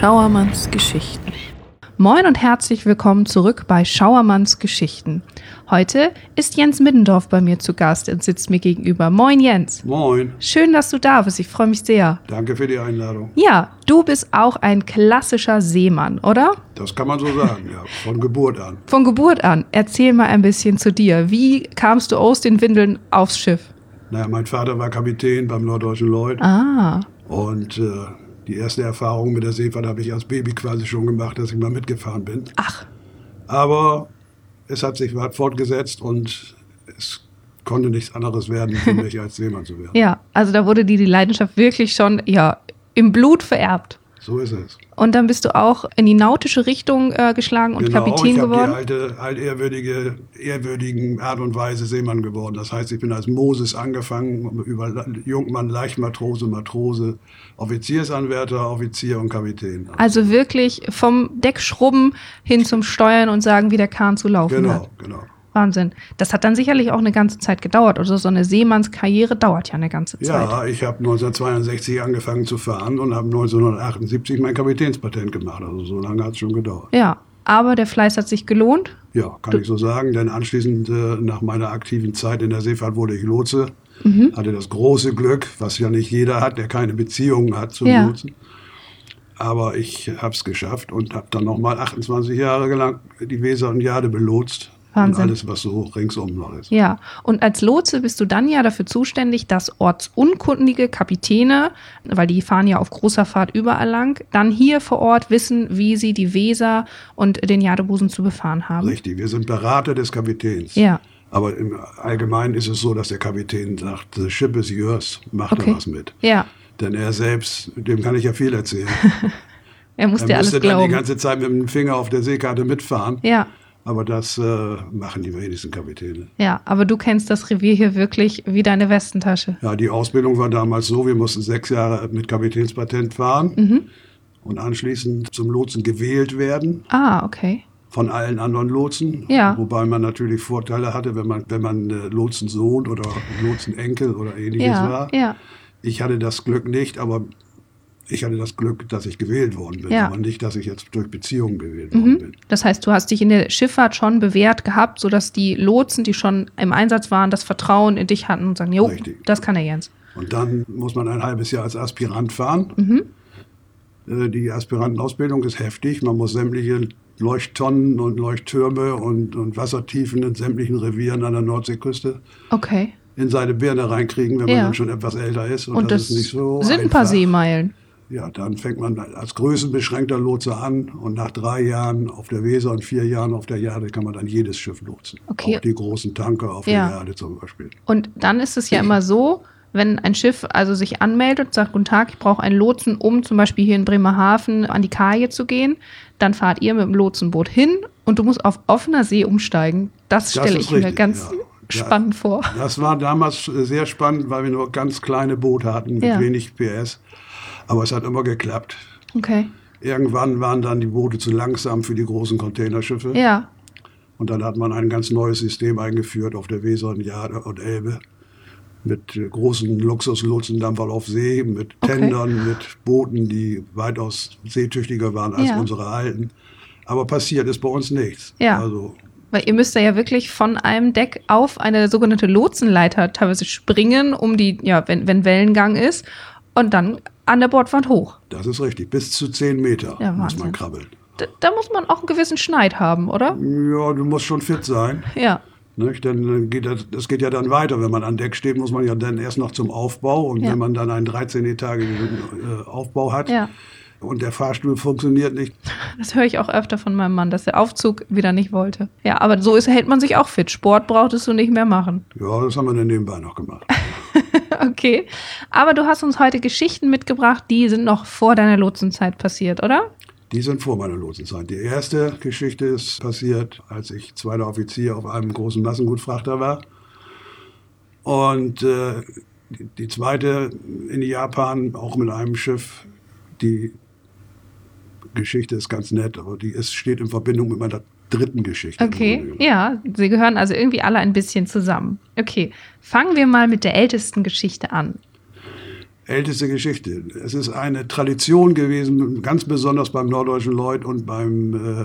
Schauermanns Geschichten. Moin und herzlich willkommen zurück bei Schauermanns Geschichten. Heute ist Jens Middendorf bei mir zu Gast und sitzt mir gegenüber. Moin Jens. Moin, Schön, dass du da bist. Ich freue mich sehr. danke für die Einladung. Ja, du bist auch ein klassischer Seemann, oder? Das kann man so sagen, ja, von Geburt an. Von Geburt an. Erzähl mal ein bisschen zu dir. Wie kamst du aus den Windeln aufs Schiff? Naja, mein Vater war Kapitän beim Norddeutschen Lloyd Ah, und äh, die erste Erfahrung mit der Seefahrt habe ich als Baby quasi schon gemacht, dass ich mal mitgefahren bin. ach, Aber es hat sich weit fortgesetzt und es konnte nichts anderes werden für mich, als Seemann zu werden. ja. Also da wurde dir die Leidenschaft wirklich schon, ja, im Blut vererbt. So ist es. Und dann bist du auch in die nautische Richtung äh, geschlagen und Kapitän ich geworden. die alte, altehrwürdige, ehrwürdigen Art und Weise Seemann geworden. Das heißt, ich bin als Moses angefangen, über Jungmann, Leichtmatrose, Matrose, Offiziersanwärter, Offizier und Kapitän. Also wirklich vom Deck schrubben hin zum Steuern und sagen, wie der Kahn zu laufen Genau, hat. genau. Wahnsinn. Das hat dann sicherlich auch eine ganze Zeit gedauert. Also so eine Seemannskarriere dauert ja eine ganze Zeit. Ja, ich habe 1962 angefangen zu fahren und habe 1978 mein Kapitänspatent gemacht. Also so lange hat es schon gedauert. Ja, aber der Fleiß hat sich gelohnt. Ja, kann ich so sagen, denn anschließend äh, nach meiner aktiven Zeit in der Seefahrt wurde ich Lotse. Mhm. Hatte das große Glück, was ja nicht jeder hat, der keine Beziehungen hat zum Ja. Lotsen. Aber ich habe es geschafft und habe dann nochmal 28 Jahre lang die Weser und Jade belotst. Wahnsinn. Und alles, was so ringsum noch ist. Ja, und als Lotse bist du dann ja dafür zuständig, dass ortsunkundige Kapitäne, weil die fahren ja auf großer Fahrt überall lang, dann hier vor Ort wissen, wie sie die Weser und den Jadebusen zu befahren haben. Richtig, wir sind Berater des Kapitäns. Ja. Aber im Allgemeinen ist es so, dass der Kapitän sagt, the ship is yours, mach Okay. da was mit. Ja, Denn er selbst, dem kann ich ja viel erzählen. er muss er alles musste dann die glauben. ganze Zeit mit dem Finger auf der Seekarte mitfahren. Ja, Aber das äh, machen die wenigsten Kapitäne. ja, aber du kennst das Revier hier wirklich wie deine Westentasche. Ja, die Ausbildung war damals so, wir mussten sechs Jahre mit Kapitänspatent fahren Mhm. und anschließend zum Lotsen gewählt werden Ah, okay. von allen anderen Lotsen. Ja. Wobei man natürlich Vorteile hatte, wenn man, wenn man äh, Lotsensohn oder Lotsenenkel oder ähnliches Ja, war. ja, Ich hatte das Glück nicht, aber ich hatte das Glück, dass ich gewählt worden bin, Ja. aber nicht, dass ich jetzt durch Beziehungen gewählt worden mhm. bin. Das heißt, du hast dich in der Schifffahrt schon bewährt gehabt, sodass die Lotsen, die schon im Einsatz waren, das Vertrauen in dich hatten und sagen, jo, Richtig. das kann der Jens. Und dann muss man ein halbes Jahr als Aspirant fahren. Mhm. Äh, Die Aspirantenausbildung ist heftig. Man muss sämtliche Leuchttonnen und Leuchttürme und, und Wassertiefen in sämtlichen Revieren an der Nordseeküste Okay. in seine Birne reinkriegen, wenn man Ja. dann schon etwas älter ist. Und, Und, das, das, ist nicht so sind ein paar einfach. Seemeilen. Ja, dann fängt man als größenbeschränkter Lotse an und nach drei Jahren auf der Weser und vier Jahren auf der Jade kann man dann jedes Schiff lotsen. Okay. Auch die großen Tanker auf Ja. der Jade zum Beispiel. Und dann ist es ja immer so, wenn ein Schiff also sich anmeldet und sagt, guten Tag, ich brauche einen Lotsen, um zum Beispiel hier in Bremerhaven an die Kaje zu gehen, dann fahrt ihr mit dem Lotsenboot hin und du musst auf offener See umsteigen. Das Das stelle ich mir richtig, ganz ja. Ja. spannend vor. Das war damals äh, sehr spannend, weil wir nur ganz kleine Boote hatten mit Ja. wenig PS. Aber es hat immer geklappt. Okay. Irgendwann waren dann die Boote zu langsam für die großen Containerschiffe. Ja. Und dann hat man ein ganz neues System eingeführt auf der Weser und Jade und Elbe. Mit großen Luxuslotsendampfern auf See, mit Okay. Tendern, mit Booten, die weitaus seetüchtiger waren als Ja. unsere alten. Aber passiert ist bei uns nichts. Ja. Also Weil ihr müsst ja wirklich von einem Deck auf eine sogenannte Lotsenleiter teilweise springen, um die, ja, wenn, wenn Wellengang ist, und dann an der Bordwand hoch. das ist richtig. Bis zu 10 Meter Ja, muss man krabbeln. Da, da muss man auch einen gewissen Schneid haben, oder? Ja, du musst schon fit sein. Ja. Nicht? Denn geht das, das geht ja dann weiter. Wenn man an Deck steht, muss man ja dann erst noch zum Aufbau. Und Ja. wenn man dann einen 13-etagigen äh, Aufbau hat Ja. und der Fahrstuhl funktioniert nicht, Das höre ich auch öfter von meinem Mann, dass der Aufzug wieder nicht wollte. Ja, aber so ist, hält man sich auch fit. Sport brauchtest du nicht mehr machen. ja, das haben wir dann nebenbei noch gemacht. Okay. Aber du hast uns heute Geschichten mitgebracht, die sind noch vor deiner Lotsenzeit passiert, oder? Die sind vor meiner Lotsenzeit. Die erste Geschichte ist passiert, als ich zweiter Offizier auf einem großen Massengutfrachter war. Und äh, die, zweite in Japan, auch mit einem Schiff. Die Geschichte ist ganz nett, aber die ist, steht in Verbindung mit meiner dritten Geschichte. Okay, ja, sie gehören also irgendwie alle ein bisschen zusammen. Okay, fangen wir mal mit der ältesten Geschichte an. älteste Geschichte. Es ist eine Tradition gewesen, ganz besonders beim Norddeutschen Lloyd und beim, äh,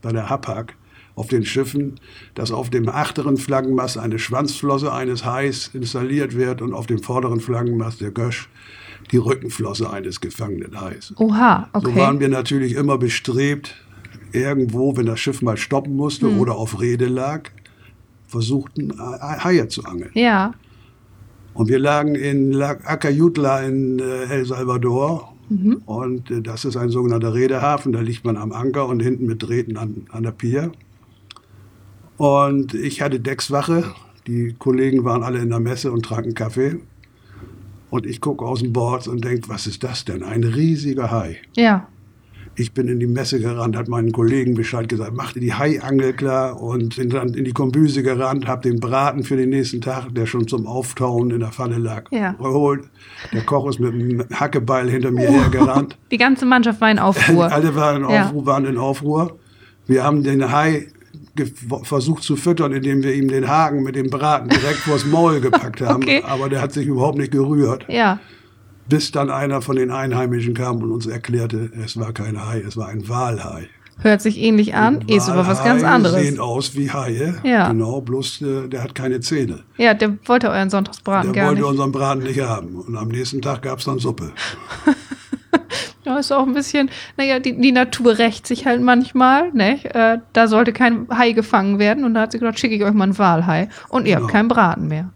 bei der Hapag auf den Schiffen, dass auf dem achteren Flaggenmast eine Schwanzflosse eines Hais installiert wird und auf dem vorderen Flaggenmast der Gösch die Rückenflosse eines gefangenen Hais. Oha, okay. So waren wir natürlich immer bestrebt, irgendwo, wenn das Schiff mal stoppen musste Hm. oder auf Rede lag, versuchten äh, Haie zu angeln. Ja, Und wir lagen in La Acayutla in äh, El Salvador. Und äh, das ist ein sogenannter Redehafen. Da liegt man am Anker und hinten mit Drähten an, an der Pier. Und ich hatte Deckswache. Die Kollegen waren alle in der Messe und tranken Kaffee. Und ich gucke aus dem Board und denke, was ist das denn? Ein riesiger Hai. ja. Ich bin in die Messe gerannt, hat meinen Kollegen Bescheid gesagt, machte die Haiangel klar und bin dann in die Kombüse gerannt, habe den Braten für den nächsten Tag, der schon zum Auftauen in der Pfanne lag, Ja. geholt. Der Koch ist mit einem Hackebeil hinter mir hergerannt. Die ganze Mannschaft war in Aufruhr. Alle waren in, Ja. Aufruhr, waren in Aufruhr. Wir haben den Hai versucht zu füttern, indem wir ihm den Haken mit dem Braten direkt vors Maul gepackt haben. Okay. Aber der hat sich überhaupt nicht gerührt. Ja, Bis dann einer von den Einheimischen kam und uns erklärte, es war kein Hai, es war ein Walhai. hört sich ähnlich an, ist aber was ganz anderes. sehen aus wie Haie. Ja. Genau, bloß äh, der hat keine Zähne. Ja, der wollte euren Sonntagsbraten Der gar wollte nicht. unseren Braten nicht haben. Und am nächsten Tag gab es dann Suppe. Ja, ist auch ein bisschen, naja, die, die Natur rächt sich halt manchmal, ne? Äh, da sollte kein Hai gefangen werden und da hat sie gedacht, schicke ich euch mal einen Walhai und ihr habt Genau. keinen Braten mehr.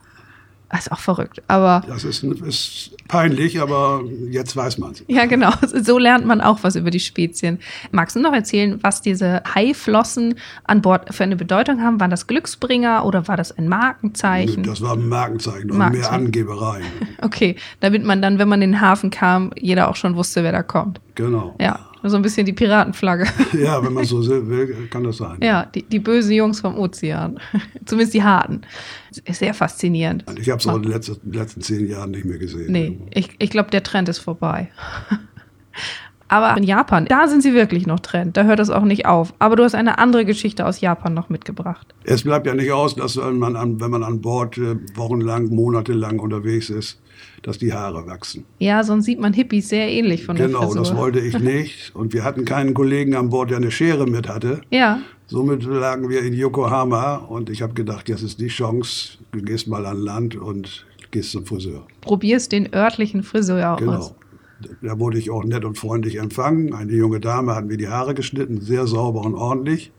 Das ist auch verrückt, aber Das ist, ist peinlich, aber jetzt weiß man es. ja, genau, so lernt man auch was über die Spezien. Magst du noch erzählen, was diese Haiflossen an Bord für eine Bedeutung haben? Waren das Glücksbringer oder war das ein Markenzeichen? Das war ein Markenzeichen und Markenzeichen. mehr Angebereien. Okay, damit man dann, wenn man in den Hafen kam, jeder auch schon wusste, wer da kommt. Genau. Ja, so ein bisschen die Piratenflagge. Ja, wenn man so will, kann das sein. Ja, die, die bösen Jungs vom Ozean. Zumindest die harten. Ist sehr faszinierend. Ich habe es auch in den letzten, letzten zehn Jahren nicht mehr gesehen. Nee, ich, ich glaube, der Trend ist vorbei. Aber in Japan, da sind sie wirklich noch Trend. Da hört das auch nicht auf. Aber du hast eine andere Geschichte aus Japan noch mitgebracht. Es bleibt ja nicht aus, dass wenn man an, wenn man an Bord äh, wochenlang, monatelang unterwegs ist, dass die Haare wachsen. Ja, sonst sieht man Hippies sehr ähnlich von der Genau, das wollte ich nicht. Und wir hatten keinen Kollegen an Bord, der eine Schere mit hatte. Ja, Somit lagen wir in Yokohama und ich habe gedacht, jetzt ist die Chance, du gehst mal an Land und gehst zum Friseur. probierst den örtlichen Friseur aus. Da wurde ich auch nett und freundlich empfangen. Eine junge Dame hat mir die Haare geschnitten, sehr sauber und ordentlich.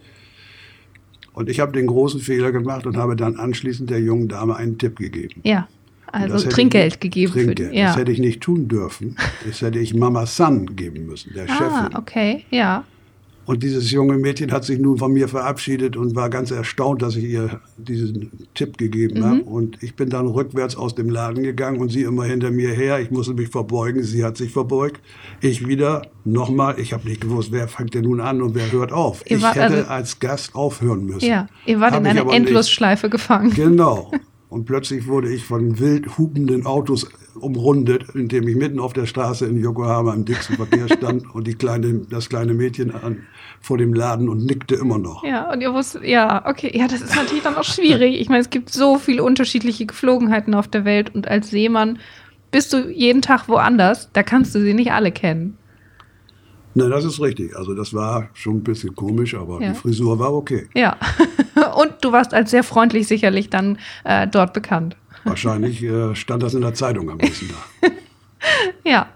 Und ich habe den großen Fehler gemacht und habe dann anschließend der jungen Dame einen Tipp gegeben. Ja, also Trinkgeld ich, gegeben Trinkgeld. für die. Ja. Das hätte ich nicht tun dürfen. Das hätte ich Mama San geben müssen, der ah, Chefin. okay, ja. Und dieses junge Mädchen hat sich nun von mir verabschiedet und war ganz erstaunt, dass ich ihr diesen Tipp gegeben Mhm. habe. Und ich bin dann rückwärts aus dem Laden gegangen und sie immer hinter mir her. Ich musste mich verbeugen, sie hat sich verbeugt. Ich wieder, nochmal. Ich habe nicht gewusst, wer fängt denn nun an und wer hört auf. Ihr ich wart hätte also- als Gast aufhören müssen. Ja, ihr wart Hab in einer. Endlosschleife gefangen. Genau. Und plötzlich wurde ich von wild hupenden Autos umrundet, indem ich mitten auf der Straße in Yokohama im dicksten Verkehr stand und die kleine, das kleine Mädchen an, vor dem Laden und nickte immer noch. Ja, und ihr wusstet, ja, okay, ja, das ist natürlich dann auch schwierig. Ich meine, es gibt so viele unterschiedliche Geflogenheiten auf der Welt und als Seemann bist du jeden Tag woanders, da kannst du sie nicht alle kennen. Ne, das ist richtig. Also das war schon ein bisschen komisch, aber Ja. die Frisur war okay. Ja. Und du warst als sehr freundlich sicherlich dann äh, dort bekannt. Wahrscheinlich äh, stand das in der Zeitung am nächsten Tag. Ja.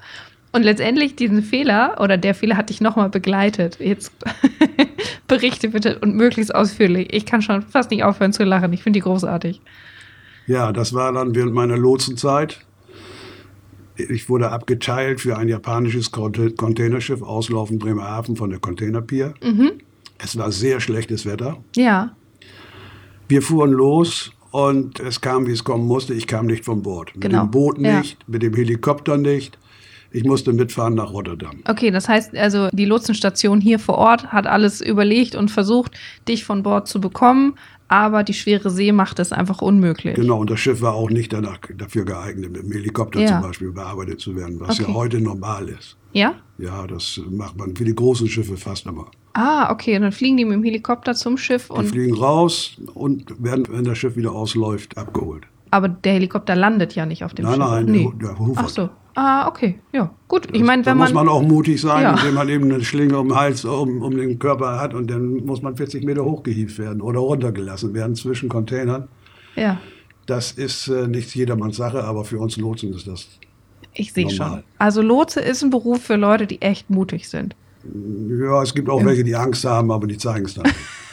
Und letztendlich diesen Fehler oder der Fehler hat dich nochmal begleitet. Jetzt berichte bitte und möglichst ausführlich. Ich kann schon fast nicht aufhören zu lachen. Ich finde die großartig. Ja, das war dann während meiner Lotsenzeit. Ich wurde abgeteilt für ein japanisches Containerschiff auslaufend Bremerhaven von der Containerpier. Mhm. Es war sehr schlechtes Wetter. Ja. Wir fuhren los und es kam, wie es kommen musste. Ich kam nicht von Bord. Mit Genau. dem Boot Ja. nicht, mit dem Helikopter nicht. Ich musste mitfahren nach Rotterdam. Okay, das heißt also, die Lotsenstation hier vor Ort hat alles überlegt und versucht, dich von Bord zu bekommen, aber die schwere See macht es einfach unmöglich. Genau, und das Schiff war auch nicht danach, dafür geeignet, mit dem Helikopter Ja. zum Beispiel bearbeitet zu werden, was Okay. ja heute normal ist. Ja? Ja, das macht man für die großen Schiffe fast immer. Ah, okay, und dann fliegen die mit dem Helikopter zum Schiff Die und fliegen raus und werden, wenn das Schiff wieder ausläuft, abgeholt. aber der Helikopter landet ja nicht auf dem Nein, Schiff. nein, nee. der, der hufert. Ach so. Ah, okay. Ja, gut. Ich meine, Da wenn muss man. man auch mutig sein, Ja. indem man eben eine Schlinge um den Hals, um, um den Körper hat und dann muss man 40 Meter hochgehievt werden oder runtergelassen werden zwischen Containern. Ja, Das ist äh, nicht jedermanns Sache, aber für uns Lotsen ist das. ich sehe schon. Also Lotse ist ein Beruf für Leute, die echt mutig sind. Ja, es gibt auch welche, die Angst haben, aber die zeigen es dann.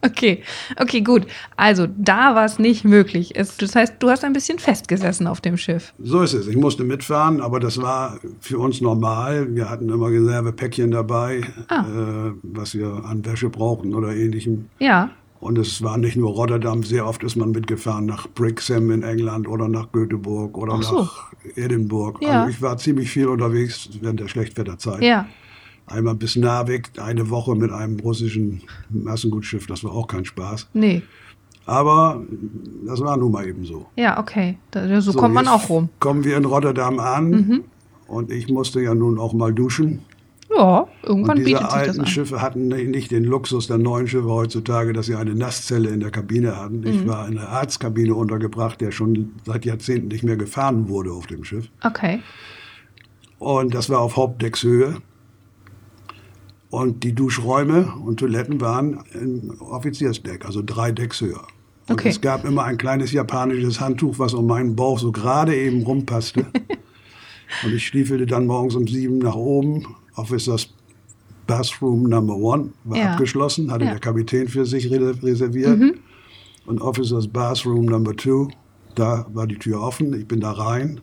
Okay, okay, gut. Also da war es nicht möglich. Es, das heißt, du hast ein bisschen festgesessen auf dem Schiff. So ist es. Ich musste mitfahren, aber das war für uns normal. Wir hatten immer Reservepäckchen dabei, Ah. äh, was wir an Wäsche brauchten oder ähnlichem. Ja, Und es war nicht nur Rotterdam, sehr oft ist man mitgefahren nach Brixham in England oder nach Göteborg oder so. nach Edinburgh. Ja. Also ich war ziemlich viel unterwegs während der Schlechtwetterzeit. ja. Einmal bis Narvik, eine Woche mit einem russischen Massengutschiff, das war auch kein Spaß. Nee. Aber das war nun mal eben so. Ja, okay. Da, so, kommt man auch rum. Mhm. Kommen wir in Rotterdam an und ich musste ja nun auch mal duschen. Ja, irgendwann Und diese bietet sich das alten an. Schiffe hatten ni- nicht den Luxus der neuen Schiffe heutzutage, dass sie eine Nasszelle in der Kabine hatten. Ich Mhm. war in einer Arztkabine untergebracht, der schon seit Jahrzehnten nicht mehr gefahren wurde auf dem Schiff. Okay. Und das war auf Hauptdeckshöhe. Und die Duschräume und Toiletten waren im Offiziersdeck, also drei Decks höher. Und Okay. es gab immer ein kleines japanisches Handtuch, was um meinen Bauch so gerade eben rumpasste. und ich stiefelte dann morgens um sieben nach oben. Officers Bathroom Number One war Ja. abgeschlossen, hatte Ja. Mhm. der Kapitän für sich re- reserviert. Und Officers Bathroom Number Two, da war die Tür offen. Ich bin da rein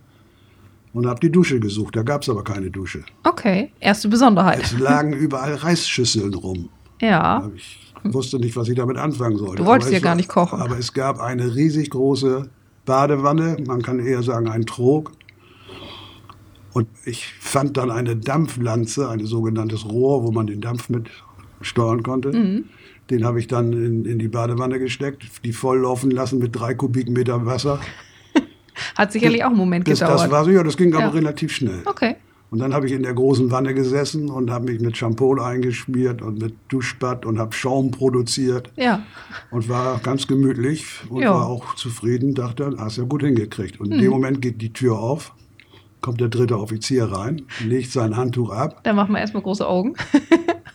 und habe die Dusche gesucht. Da gab es aber keine Dusche. Okay. Erste Besonderheit. Es lagen überall Reisschüsseln rum. Ja. Ich wusste nicht, was ich damit anfangen sollte. Du wolltest ja gar nicht kochen. Aber es gab eine riesig große Badewanne, man kann eher sagen ein Trog. Und ich fand dann eine Dampflanze, ein sogenanntes Rohr, wo man den Dampf mit steuern konnte. Mhm. Den habe ich dann in, in die Badewanne gesteckt, die voll laufen lassen mit drei Kubikmeter Wasser. Hat sicherlich auch einen Moment Bis gedauert. das war so, ja, das ging Ja. aber relativ schnell. okay. Und dann habe ich in der großen Wanne gesessen und habe mich mit Shampoo eingeschmiert und mit Duschbad und habe Schaum produziert Ja. und war ganz gemütlich und Ja. war auch zufrieden, dachte, hast ja gut hingekriegt. Und in dem Moment geht die Tür auf, kommt der dritte Offizier rein, legt sein Handtuch ab, Dann machen wir erstmal große Augen.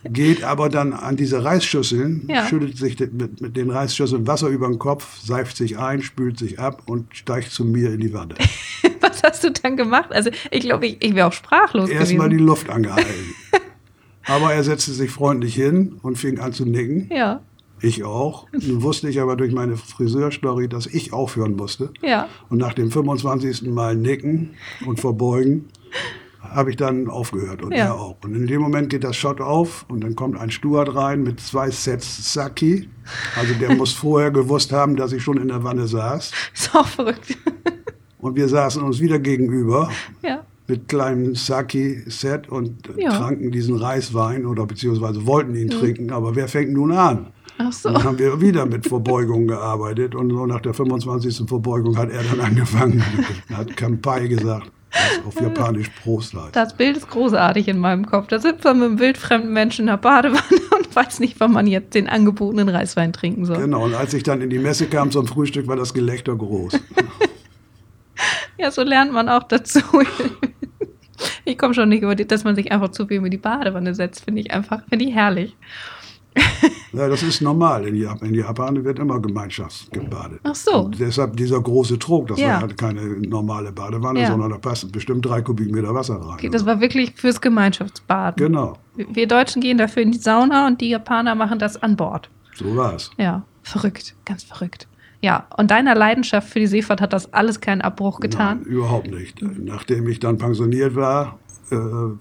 Geht aber dann an diese Reisschüsseln, Ja. schüttet sich mit, mit den Reisschüsseln Wasser über den Kopf, seift sich ein, spült sich ab und steigt zu mir in die Wanne. Was hast du dann gemacht? Also ich glaube, ich, ich wäre auch sprachlos Erstmal die gewesen. Luft angehalten. aber er setzte sich freundlich hin und fing an zu nicken. Ja. Ich auch. Nun wusste ich aber durch meine Friseurstory, dass ich aufhören musste. Ja. Und nach dem 25. Mal nicken und verbeugen, habe ich dann aufgehört und Ja. er auch. Und in dem Moment geht das Shot auf und dann kommt ein Steward rein mit zwei Sets Saki. Also der muss vorher gewusst haben, dass ich schon in der Wanne saß. Ist auch verrückt. Und wir saßen uns wieder gegenüber ja. mit kleinem Saki-Set und Ja. Mhm. tranken diesen Reiswein oder beziehungsweise wollten ihn trinken. Aber wer fängt nun an? Ach so. Dann haben wir wieder mit Verbeugung gearbeitet und so nach der 25. Verbeugung hat er dann angefangen, hat Kampai gesagt, was auf Japanisch Prost heißt. Das Bild ist großartig in meinem Kopf. Da sitzt man mit einem wildfremden Menschen in der Badewanne und weiß nicht, wann man jetzt den angebotenen Reiswein trinken soll. Genau, und als ich dann in die Messe kam zum Frühstück, war das Gelächter groß. Ja, so lernt man auch dazu. Ich komme schon nicht über die, dass man sich einfach zu viel über die Badewanne setzt, finde ich einfach, finde ich herrlich. Ja, das ist normal. In Japan, in Japan wird immer gemeinschaftsgebadet. Ach so. Und deshalb dieser große Trog, das Ja. war halt keine normale Badewanne, Ja. sondern da passen bestimmt drei Kubikmeter Wasser rein. Okay, das war wirklich fürs Gemeinschaftsbaden. genau, Wir Deutschen gehen dafür in die Sauna und die Japaner machen das an Bord. so war es. Ja, verrückt, ganz verrückt. Ja, und deiner Leidenschaft für die Seefahrt hat das alles keinen Abbruch getan? Nein, überhaupt nicht. Nachdem ich dann pensioniert war, äh,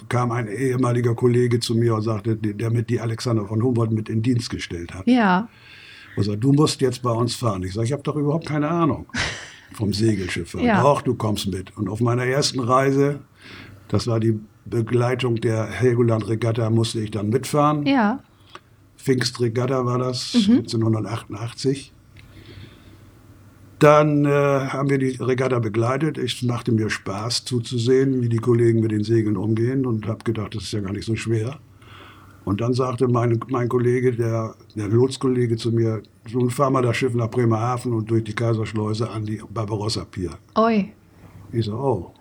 kam ein ehemaliger Kollege zu mir und sagte, der mit die Alexander von Humboldt mit in Dienst gestellt hat. Ja, Und sagte, du musst jetzt bei uns fahren. Ich sage, ich habe doch überhaupt keine Ahnung vom Segelschiff. Ja. Doch, du kommst mit. Und auf meiner ersten Reise, das war die Begleitung der Helgoland-Regatta, musste ich dann mitfahren. ja, Pfingstregatta war das, Mhm. 1988. Dann äh, haben wir die Regatta begleitet. Ich machte mir Spaß zuzusehen, wie die Kollegen mit den Segeln umgehen und habe gedacht, das ist ja gar nicht so schwer. Und dann sagte mein, mein Kollege, der, der Lotskollege zu mir, so fahr mal das Schiff nach Bremerhaven und durch die Kaiserschleuse an die Barbarossa Pier. oi. Ich so, oh.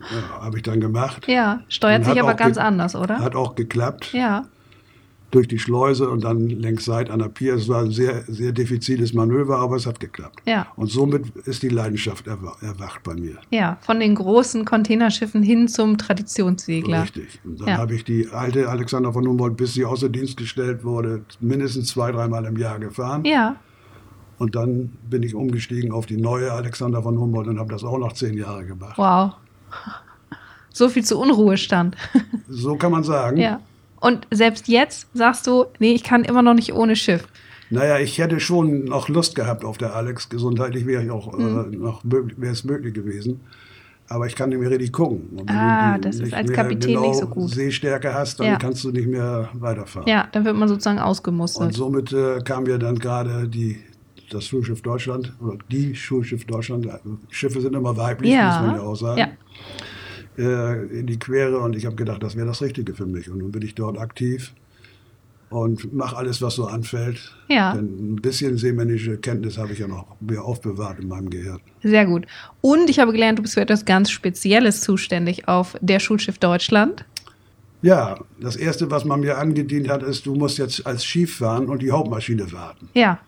Ja, habe ich dann gemacht. Ja, steuert Und sich aber ganz anders, oder? Hat auch geklappt. ja, Durch die Schleuse und dann längs Seit an der Pier. Es war ein sehr, sehr diffiziles Manöver, aber es hat geklappt. ja, Und somit ist die Leidenschaft erwa- erwacht bei mir. ja. Von den großen Containerschiffen hin zum Traditionssegler. Richtig. Und dann Ja. habe ich die alte Alexander von Humboldt, bis sie außer Dienst gestellt wurde, mindestens zwei, dreimal im Jahr gefahren. Ja, Und dann bin ich umgestiegen auf die neue Alexander von Humboldt und habe das auch noch zehn Jahre gemacht. wow. So viel zu Unruhestand. So kann man sagen. ja. Und selbst jetzt sagst du, nee, ich kann immer noch nicht ohne Schiff. Naja, ich hätte schon noch Lust gehabt auf der Alex. Gesundheitlich wäre ich auch Mhm. äh, noch möglich, wäre es möglich gewesen. Aber ich kann nicht mehr richtig gucken. Und wenn Ah, du das ist als Kapitän nicht so genau gut. Sehstärke hast, dann Ja. kannst du nicht mehr weiterfahren. Ja, dann wird man sozusagen Und ausgemustert. somit äh, kam ja dann gerade die, das Schulschiff Deutschland oder die Schulschiff Deutschland. also Schiffe sind immer weiblich, Ja. muss man ja auch sagen. Ja. Äh, in die Quere und ich habe gedacht, das wäre das Richtige für mich. Und nun bin ich dort aktiv und mache alles, was so anfällt. Ja. Denn ein bisschen seemännische Kenntnis habe ich ja noch mir aufbewahrt in meinem Gehirn. Sehr gut. Und ich habe gelernt, du bist für etwas ganz Spezielles zuständig auf der Schulschiff Deutschland. Ja, das Erste, was man mir angedient hat, ist, du musst jetzt als Schiff fahren und die Hauptmaschine warten. Ja.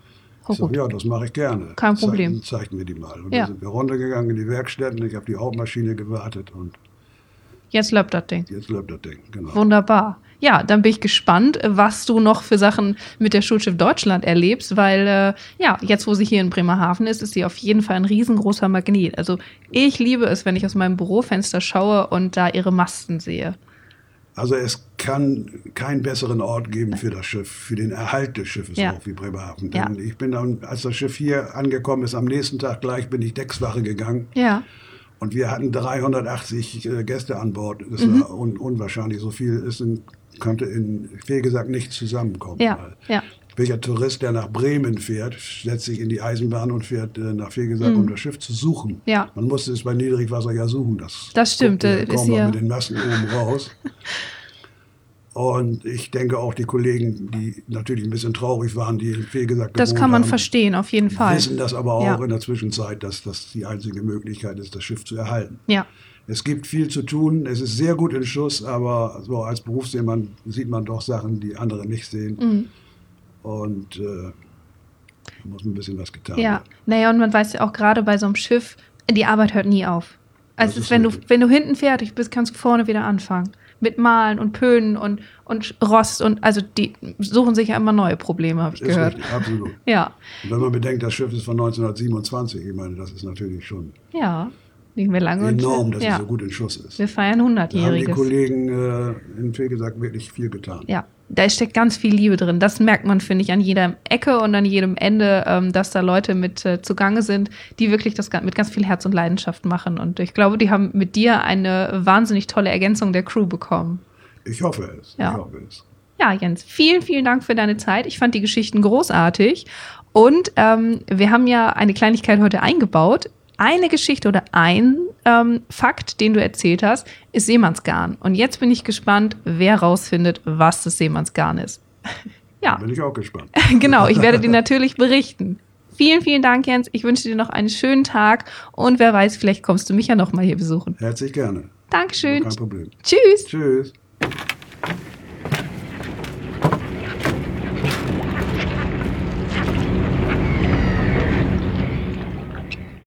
Oh, gut. ja, das mache ich gerne. Kein Zeig- Problem. Zeigt mir die mal. Und Ja. dann sind wir runtergegangen in die Werkstätten. Ich habe die Hauptmaschine gewartet und Jetzt läuft das Ding. jetzt läuft das Ding. Genau. Wunderbar. Ja, dann bin ich gespannt, was du noch für Sachen mit der Schulschiff Deutschland erlebst, weil äh, ja, jetzt wo sie hier in Bremerhaven ist, ist sie auf jeden Fall ein riesengroßer Magnet. Also ich liebe es, wenn ich aus meinem Bürofenster schaue und da ihre Masten sehe. Also es kann keinen besseren Ort geben für das Schiff, für den Erhalt des Schiffes Ja. auch wie Bremerhaven. Ja. Denn ich bin dann, als das Schiff hier angekommen ist, am nächsten Tag gleich bin ich Deckswache gegangen Ja, und wir hatten 380 äh, Gäste an Bord. Das Mhm. war un unwahrscheinlich. So viel ist in, könnte in Fehlgesagt nicht zusammenkommen. ja, ja, Welcher Tourist, der nach Bremen fährt, setzt sich in die Eisenbahn und fährt äh, nach Fehlgesagt, um das Schiff zu suchen. Mhm. Ja. Man musste es bei Niedrigwasser ja suchen. Das, Das stimmt, kaum ist noch ja- mit den Masten oben raus. Und ich denke auch die Kollegen, die natürlich ein bisschen traurig waren, die in Fehlgesagt das kann man haben, verstehen, auf jeden Fall. wissen das aber auch Ja. in der Zwischenzeit, dass das die einzige Möglichkeit ist, das Schiff zu erhalten. Ja, Es gibt viel zu tun, es ist sehr gut in Schuss, aber so als Berufsseemann sieht man doch Sachen, die andere nicht sehen. Mhm. Und äh, da muss ein bisschen was getan ja. werden. Naja, und man weiß ja auch gerade bei so einem Schiff, die Arbeit hört nie auf. Also ist, wenn du, wenn du hinten fertig bist, kannst du vorne wieder anfangen. Mit Malen und Pönen und, und Rost und also die suchen sich ja immer neue Probleme, habe ich Ist gehört. richtig, absolut. Ja, Und wenn man bedenkt, das Schiff ist von 1927, ich meine, das ist natürlich schon ja. Wir lange enorm, dass ja. es so gut in Schuss ist. Wir feiern Da haben die 100-jähriges. Kollegen äh, in Fehlgesagt wirklich viel getan. Ja, da steckt ganz viel Liebe drin. Das merkt man, finde ich, an jeder Ecke und an jedem Ende, ähm, dass da Leute mit äh, zugange sind, die wirklich das mit ganz viel Herz und Leidenschaft machen. Und ich glaube, die haben mit dir eine wahnsinnig tolle Ergänzung der Crew bekommen. Ich hoffe es. Ja. Ich hoffe es. Ja, Jens, vielen, vielen Dank für deine Zeit. Ich fand die Geschichten großartig. Und ähm, wir haben ja eine Kleinigkeit heute eingebaut. Eine Geschichte oder ein ähm, Fakt, den du erzählt hast, ist Seemannsgarn. Und jetzt bin ich gespannt, wer rausfindet, was das Seemannsgarn ist. ja, Bin ich auch gespannt. genau. Ich werde dir natürlich berichten. Vielen, vielen Dank, Jens. Ich wünsche dir noch einen schönen Tag. Und wer weiß, vielleicht kommst du mich ja noch mal hier besuchen. Herzlich gerne. Dankeschön. Kein Problem. Tschüss. Tschüss.